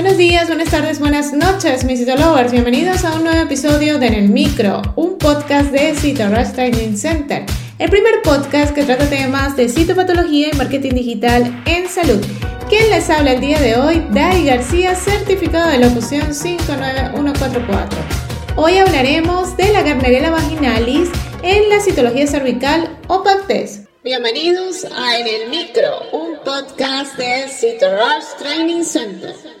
Buenos días, buenas tardes, buenas noches, mis Citolovers. Bienvenidos a un nuevo episodio de En el Micro, un podcast de Citorush Training Center. El primer podcast que trata temas de citopatología y marketing digital en salud. ¿Quién les habla el día de hoy? Dai García, certificado de locución 59144. Hoy hablaremos de la Gardnerella vaginalis en la citología cervical o PACTES. Bienvenidos a En el Micro, un podcast de Citorush Training Center.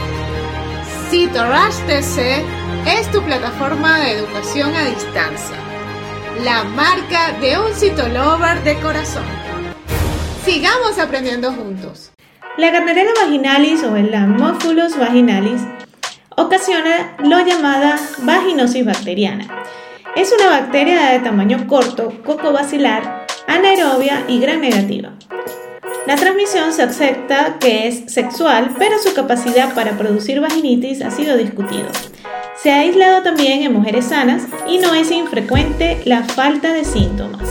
Citorush TC es tu plataforma de educación a distancia, la marca de un citolover de corazón. Sigamos aprendiendo juntos. La Gardnerella vaginalis o el Haemophilus vaginalis ocasiona lo llamada vaginosis bacteriana. Es una bacteria de tamaño corto, cocobacilar, anaerobia y gran negativa. La transmisión se acepta que es sexual, pero su capacidad para producir vaginitis ha sido discutido. Se ha aislado también en mujeres sanas y no es infrecuente la falta de síntomas.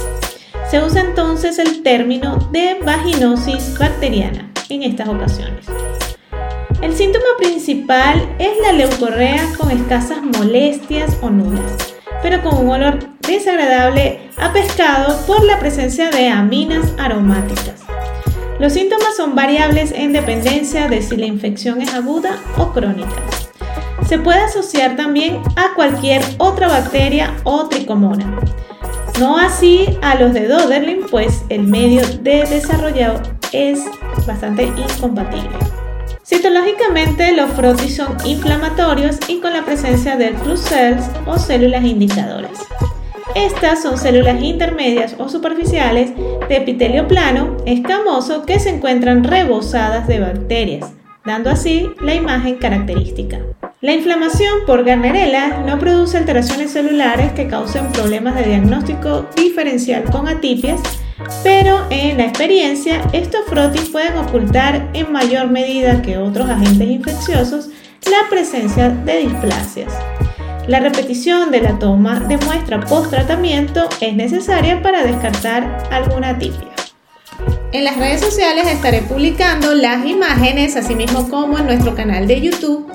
Se usa entonces el término de vaginosis bacteriana en estas ocasiones. El síntoma principal es la leucorrea con escasas molestias o nulas, pero con un olor desagradable a pescado por la presencia de aminas aromáticas. Los síntomas son variables en dependencia de si la infección es aguda o crónica. Se puede asociar también a cualquier otra bacteria o tricomona. No así a los de Doderlin, pues el medio de desarrollo es bastante incompatible. Citológicamente, los frotis son inflamatorios y con la presencia de club cells o células indicadoras. Estas son células intermedias o superficiales de epitelio plano, escamoso, que se encuentran rebosadas de bacterias, dando así la imagen característica. La inflamación por Gardnerella no produce alteraciones celulares que causen problemas de diagnóstico diferencial con atipias, pero en la experiencia estos frotis pueden ocultar en mayor medida que otros agentes infecciosos la presencia de displasias. La repetición de la toma de muestra post-tratamiento es necesaria para descartar alguna tipia. En las redes sociales estaré publicando las imágenes, así mismo como en nuestro canal de YouTube,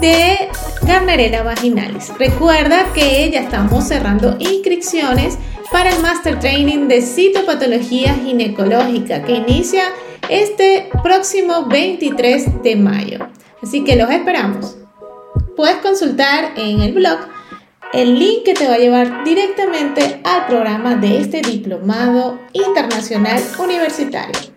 de Garnerella vaginalis. Recuerda que ya estamos cerrando inscripciones para el Master Training de Citopatología Ginecológica que inicia este próximo 23 de mayo. Así que los esperamos puedes consultar en el blog el link que te va a llevar directamente al programa de este diplomado internacional universitario.